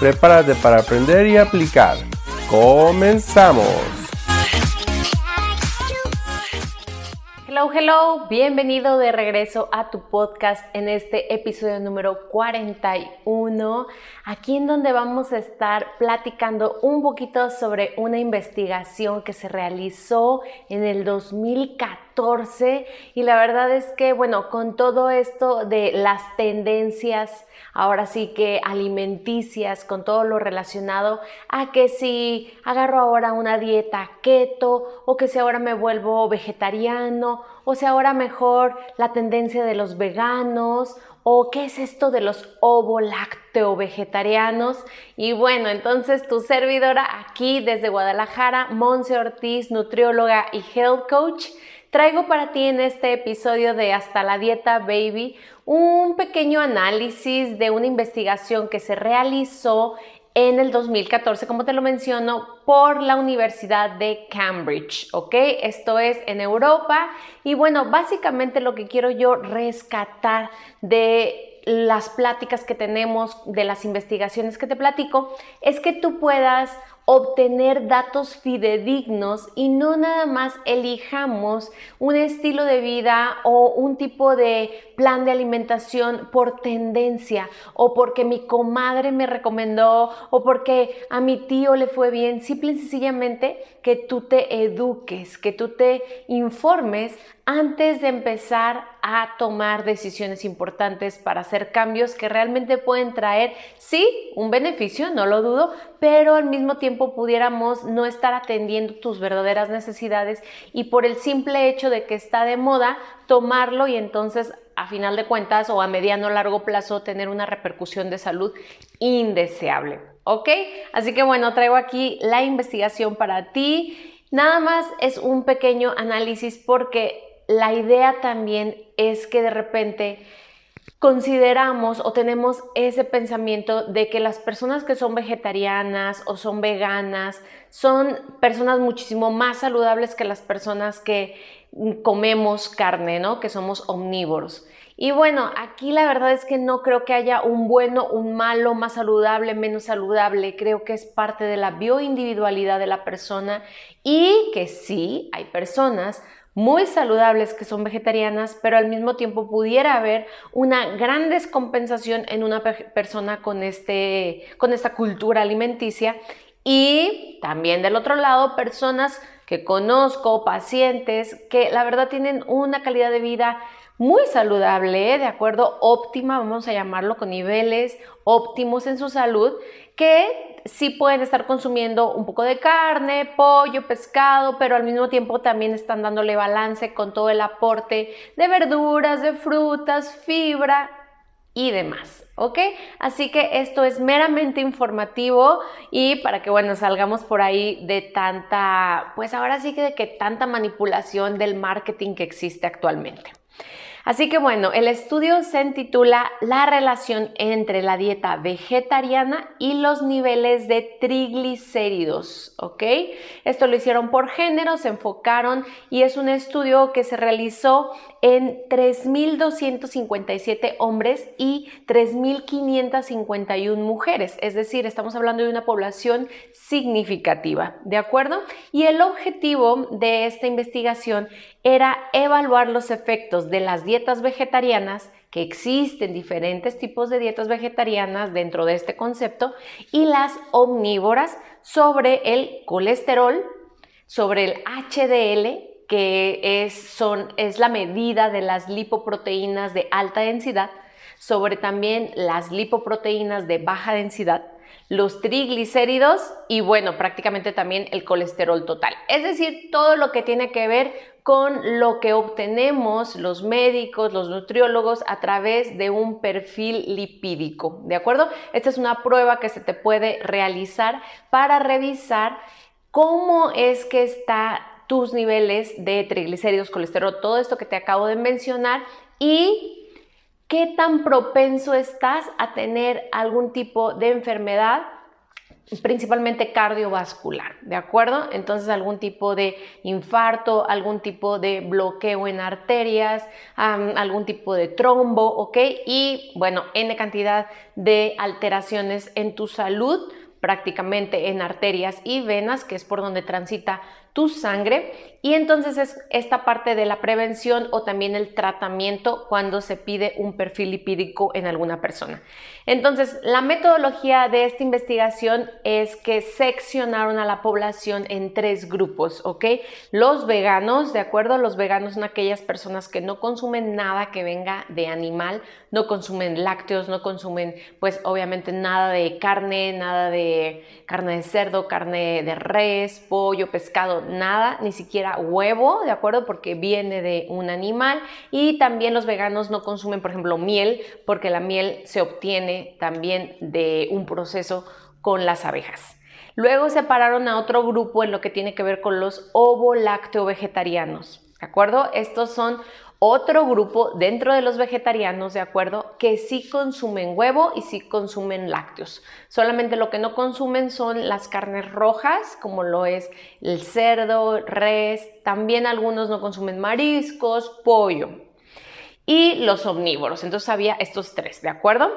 Prepárate para aprender y aplicar. ¡Comenzamos! Hello, hello, bienvenido de regreso a tu podcast en este episodio número 41, aquí en donde vamos a estar platicando un poquito sobre una investigación que se realizó en el 2014 y la verdad es que, bueno, con todo esto de las tendencias, ahora sí que alimenticias, con todo lo relacionado a que si agarro ahora una dieta keto o que si ahora me vuelvo vegetariano o si ahora mejor la tendencia de los veganos o qué es esto de los ovo-lácteo vegetarianos. Y bueno, entonces tu servidora aquí desde Guadalajara, Monse Ortiz, nutrióloga y health coach, traigo para ti en este episodio de Hasta la Dieta Baby un pequeño análisis de una investigación que se realizó en el 2014, como te lo menciono, por la Universidad de Cambridge, ¿ok? Esto es en Europa. Y bueno, básicamente lo que quiero yo rescatar de las pláticas que tenemos, de las investigaciones que te platico, es que tú puedas obtener datos fidedignos y no nada más elijamos un estilo de vida o un tipo de plan de alimentación por tendencia o porque mi comadre me recomendó o porque a mi tío le fue bien, simple y sencillamente que tú te eduques, que tú te informes antes de empezar a tomar decisiones importantes para hacer cambios que realmente pueden traer, sí, un beneficio, no lo dudo, pero al mismo tiempo pudiéramos no estar atendiendo tus verdaderas necesidades y por el simple hecho de que está de moda, tomarlo y entonces a final de cuentas o a mediano o largo plazo tener una repercusión de salud indeseable. ¿Ok? Así que bueno, traigo aquí la investigación para ti. Nada más es un pequeño análisis porque la idea también es que de repente consideramos o tenemos ese pensamiento de que las personas que son vegetarianas o son veganas son personas muchísimo más saludables que las personas que comemos carne, ¿no? Que somos omnívoros. Y bueno, aquí la verdad es que no creo que haya un bueno, un malo, más saludable, menos saludable. Creo que es parte de la bioindividualidad de la persona y que sí, hay personas muy saludables que son vegetarianas, pero al mismo tiempo pudiera haber una gran descompensación en una persona con, este, con esta cultura alimenticia. Y también del otro lado personas que conozco, pacientes que la verdad tienen una calidad de vida muy saludable, de acuerdo, óptima, vamos a llamarlo, con niveles óptimos en su salud, que sí pueden estar consumiendo un poco de carne, pollo, pescado, pero al mismo tiempo también están dándole balance con todo el aporte de verduras, de frutas, fibra y demás, ¿ok? Así que esto es meramente informativo y para que, bueno, salgamos por ahí de tanta, pues ahora sí que de que tanta manipulación del marketing que existe actualmente. Así que bueno, el estudio se titula La relación entre la dieta vegetariana y los niveles de triglicéridos, ¿ok? Esto lo hicieron por género, se enfocaron y es un estudio que se realizó en 3.257 hombres y 3.551 mujeres, es decir, estamos hablando de una población significativa, ¿de acuerdo? Y el objetivo de esta investigación era evaluar los efectos de las dietas vegetarianas, que existen diferentes tipos de dietas vegetarianas dentro de este concepto, y las omnívoras sobre el colesterol, sobre el HDL, que es, son, es la medida de las lipoproteínas de alta densidad, sobre también las lipoproteínas de baja densidad, los triglicéridos y bueno, prácticamente también el colesterol total. Es decir, todo lo que tiene que ver con lo que obtenemos los médicos, los nutriólogos a través de un perfil lipídico, ¿de acuerdo? Esta es una prueba que se te puede realizar para revisar cómo es que está tus niveles de triglicéridos, colesterol, todo esto que te acabo de mencionar y qué tan propenso estás a tener algún tipo de enfermedad principalmente cardiovascular, ¿de acuerdo? Entonces algún tipo de infarto, algún tipo de bloqueo en arterias, algún tipo de trombo, ¿ok? Y bueno, N cantidad de alteraciones en tu salud, prácticamente en arterias y venas, que es por donde transita tu sangre y entonces es esta parte de la prevención o también el tratamiento cuando se pide un perfil lipídico en alguna persona. Entonces, la metodología de esta investigación es que seccionaron a la población en tres grupos, ¿ok? Los veganos, ¿de acuerdo? Los veganos son aquellas personas que no consumen nada que venga de animal, no consumen lácteos, no consumen, pues obviamente nada de carne, nada de carne de cerdo, carne de res, pollo, pescado, nada, ni siquiera huevo, ¿de acuerdo? Porque viene de un animal. Y también los veganos no consumen, por ejemplo, miel, porque la miel se obtiene también de un proceso con las abejas. Luego separaron a otro grupo en lo que tiene que ver con los ovo-lácteo vegetarianos. ¿De acuerdo? Estos son otro grupo dentro de los vegetarianos, ¿de acuerdo? Que sí consumen huevo y sí consumen lácteos. Solamente lo que no consumen son las carnes rojas, como lo es el cerdo, res. También algunos no consumen mariscos, pollo. Y los omnívoros. Entonces había estos tres, ¿de acuerdo?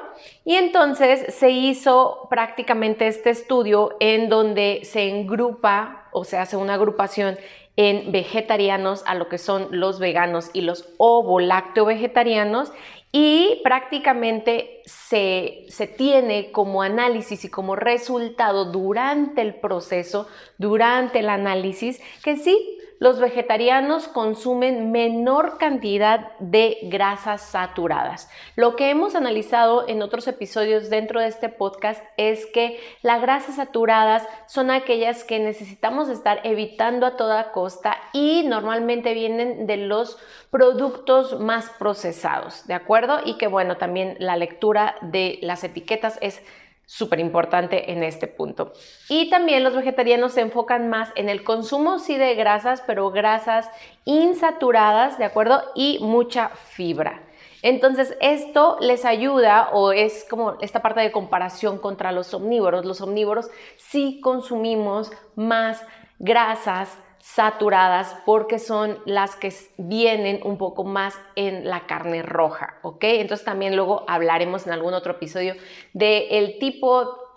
Y entonces se hizo prácticamente este estudio en donde se engrupa o se hace una agrupación en vegetarianos a lo que son los veganos y los ovo-lácteo vegetarianos. Y prácticamente se, se, tiene como análisis y como resultado durante el proceso, durante el análisis, que sí, los vegetarianos consumen menor cantidad de grasas saturadas. Lo que hemos analizado en otros episodios dentro de este podcast es que las grasas saturadas son aquellas que necesitamos estar evitando a toda costa y normalmente vienen de los productos más procesados, ¿de acuerdo? Y que bueno, también la lectura de las etiquetas es súper importante en este punto. Y también los vegetarianos se enfocan más en el consumo, sí, de grasas, pero grasas insaturadas, ¿de acuerdo? Y mucha fibra. Entonces, esto les ayuda o es como esta parte de comparación contra los omnívoros. Los omnívoros sí consumimos más grasas, saturadas porque son las que vienen un poco más en la carne roja, ¿ok? Entonces también luego hablaremos en algún otro episodio del el tipo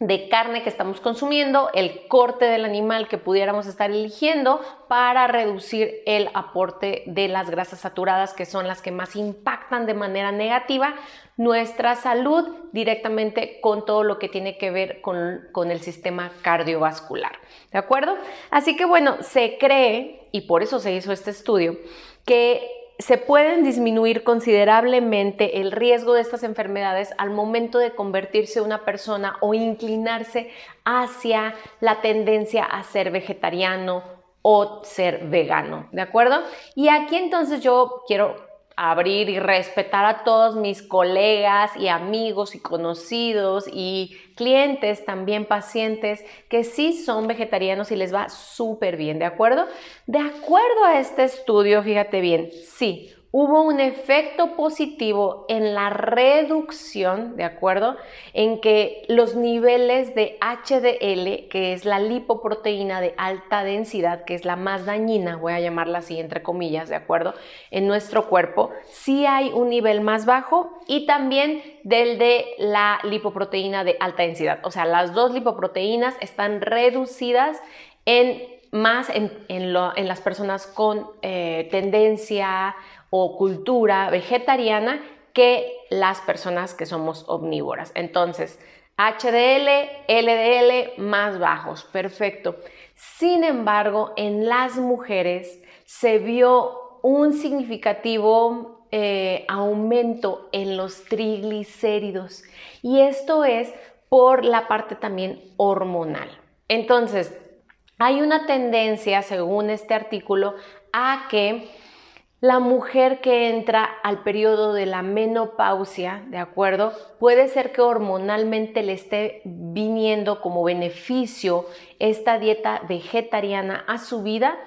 de carne que estamos consumiendo, el corte del animal que pudiéramos estar eligiendo para reducir el aporte de las grasas saturadas que son las que más impactan de manera negativa nuestra salud directamente con todo lo que tiene que ver con, con, el sistema cardiovascular. ¿De acuerdo? Así que bueno, se cree, y por eso se hizo este estudio, que se pueden disminuir considerablemente el riesgo de estas enfermedades al momento de convertirse una persona o inclinarse hacia la tendencia a ser vegetariano o ser vegano, ¿de acuerdo? Y aquí entonces yo quiero abrir y respetar a todos mis colegas y amigos y conocidos y clientes, también pacientes que sí son vegetarianos y les va súper bien, ¿de acuerdo? De acuerdo a este estudio, fíjate bien, sí, hubo un efecto positivo en la reducción, ¿de acuerdo? En que los niveles de HDL, que es la lipoproteína de alta densidad, que es la más dañina, voy a llamarla así entre comillas, ¿de acuerdo? En nuestro cuerpo, sí hay un nivel más bajo y también del de la lipoproteína de alta densidad. O sea, las dos lipoproteínas están reducidas en más en, las personas con eh, tendencia o cultura vegetariana que las personas que somos omnívoras. Entonces, HDL, LDL más bajos, perfecto. Sin embargo, en las mujeres se vio un significativo eh, aumento en los triglicéridos y esto es por la parte también hormonal. Entonces, hay una tendencia, según este artículo, a que la mujer que entra al periodo de la menopausia, ¿de acuerdo? Puede ser que hormonalmente le esté viniendo como beneficio esta dieta vegetariana a su vida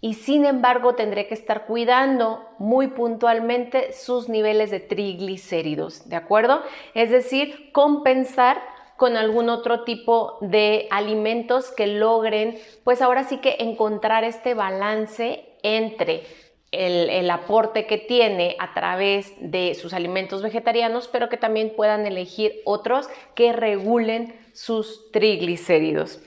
y sin embargo tendré que estar cuidando muy puntualmente sus niveles de triglicéridos, ¿de acuerdo? Es decir, compensar con algún otro tipo de alimentos que logren, pues ahora sí que encontrar este balance entre el, aporte que tiene a través de sus alimentos vegetarianos, pero que también puedan elegir otros que regulen sus triglicéridos.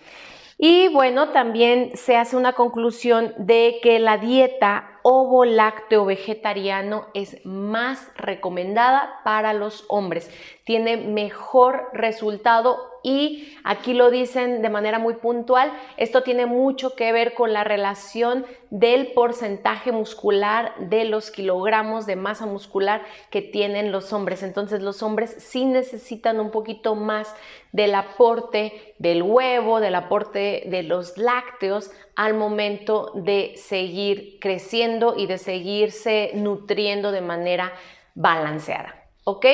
Y bueno, también se hace una conclusión de que la dieta ovo lácteo vegetariano es más recomendada para los hombres. Tiene mejor resultado y aquí lo dicen de manera muy puntual, esto tiene mucho que ver con la relación del porcentaje muscular de los kilogramos de masa muscular que tienen los hombres. Entonces los hombres sí necesitan un poquito más del aporte del huevo, del aporte de los lácteos al momento de seguir creciendo y de seguirse nutriendo de manera balanceada. ¿Ok?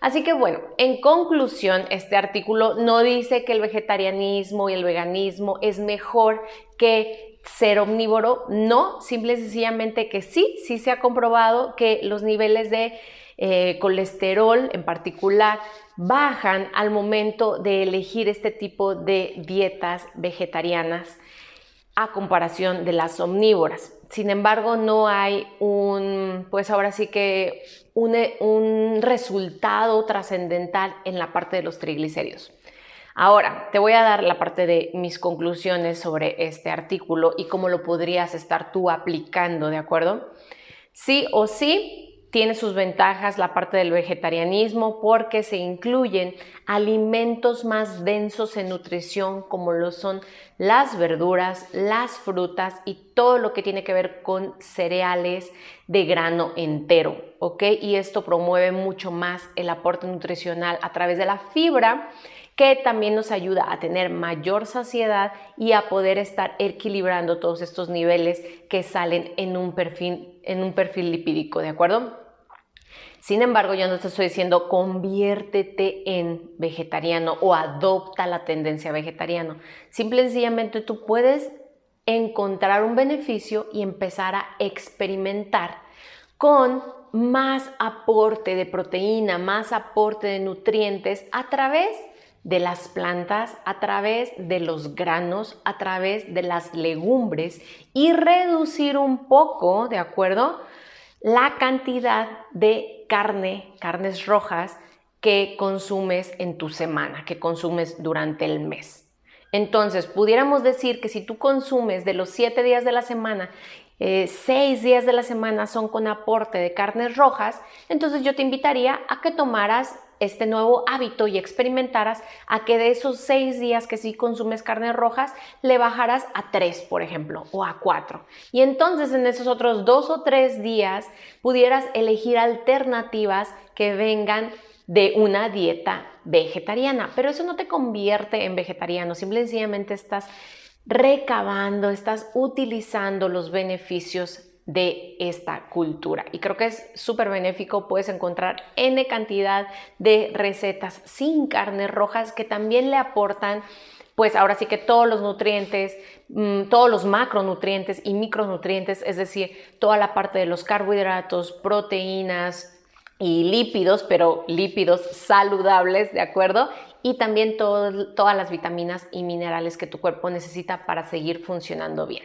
Así que bueno, en conclusión, este artículo no dice que el vegetarianismo y el veganismo es mejor que ser omnívoro, no, simple y sencillamente que sí, sí se ha comprobado que los niveles de eh, colesterol en particular bajan al momento de elegir este tipo de dietas vegetarianas a comparación de las omnívoras. Sin embargo, no hay un, pues ahora sí que un, resultado trascendental en la parte de los triglicéridos. Ahora, te voy a dar la parte de mis conclusiones sobre este artículo y cómo lo podrías estar tú aplicando, ¿de acuerdo? Sí o sí, tiene sus ventajas la parte del vegetarianismo porque se incluyen alimentos más densos en nutrición como lo son las verduras, las frutas y todo lo que tiene que ver con cereales de grano entero, ¿ok? Y esto promueve mucho más el aporte nutricional a través de la fibra que también nos ayuda a tener mayor saciedad y a poder estar equilibrando todos estos niveles que salen en un perfil, en un perfil lipídico, ¿de acuerdo? Sin embargo, yo no te estoy diciendo conviértete en vegetariano o adopta la tendencia vegetariana. Simple y sencillamente tú puedes encontrar un beneficio y empezar a experimentar con más aporte de proteína, más aporte de nutrientes a través de las plantas, a través de los granos, a través de las legumbres y reducir un poco, ¿de acuerdo? La cantidad de carne, carnes rojas que consumes en tu semana, que consumes durante el mes. Entonces, pudiéramos decir que si tú consumes de los siete días de la semana, eh, seis días de la semana son con aporte de carnes rojas, entonces yo te invitaría a que tomaras este nuevo hábito y experimentaras a que de esos seis días que sí consumes carnes rojas, le bajaras a tres, por ejemplo, o a cuatro. Y entonces en esos otros dos o tres días pudieras elegir alternativas que vengan de una dieta vegetariana. Pero eso no te convierte en vegetariano, simplemente estás recabando, estás utilizando los beneficios de esta cultura. Y creo que es súper benéfico, puedes encontrar N cantidad de recetas sin carnes rojas que también le aportan pues ahora sí que todos los nutrientes, mm, todos los macronutrientes y micronutrientes, es decir, toda la parte de los carbohidratos, proteínas y lípidos, pero lípidos saludables, ¿de acuerdo? Y también todas las vitaminas y minerales que tu cuerpo necesita para seguir funcionando bien.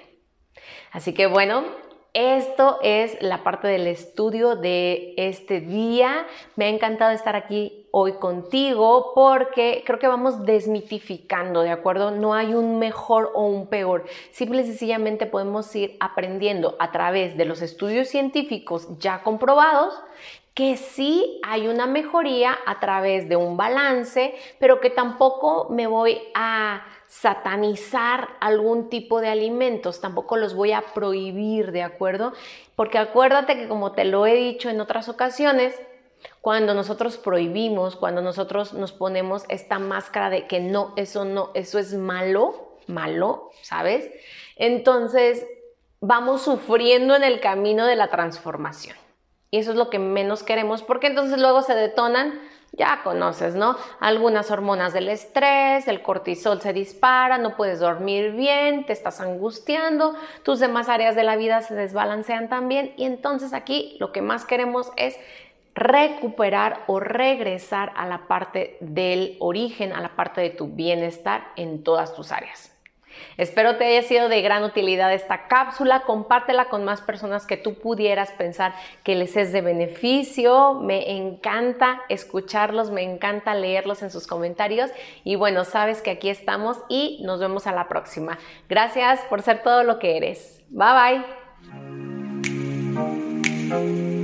Así que bueno, esto es la parte del estudio de este día. Me ha encantado estar aquí hoy contigo porque creo que vamos desmitificando, ¿de acuerdo? No hay un mejor o un peor. Simple y sencillamente podemos ir aprendiendo a través de los estudios científicos ya comprobados que sí hay una mejoría a través de un balance, pero que tampoco me voy a satanizar algún tipo de alimentos, tampoco los voy a prohibir, ¿de acuerdo? Porque acuérdate que como te lo he dicho en otras ocasiones, Cuando nosotros prohibimos, cuando nosotros nos ponemos esta máscara de que no, eso no, eso es malo, malo, ¿sabes? Entonces vamos sufriendo en el camino de la transformación. Y eso es lo que menos queremos, porque entonces luego se detonan, ya conoces, ¿no? Algunas hormonas del estrés, el cortisol se dispara, no puedes dormir bien, te estás angustiando, tus demás áreas de la vida se desbalancean también. Y entonces aquí lo que más queremos es recuperar o regresar a la parte del origen, a la parte de tu bienestar en todas tus áreas. Espero te haya sido de gran utilidad esta cápsula. Compártela con más personas que tú pudieras pensar que les es de beneficio. Me encanta escucharlos, me encanta leerlos en sus comentarios. Y bueno, sabes que aquí estamos y nos vemos a la próxima. Gracias por ser todo lo que eres. Bye bye.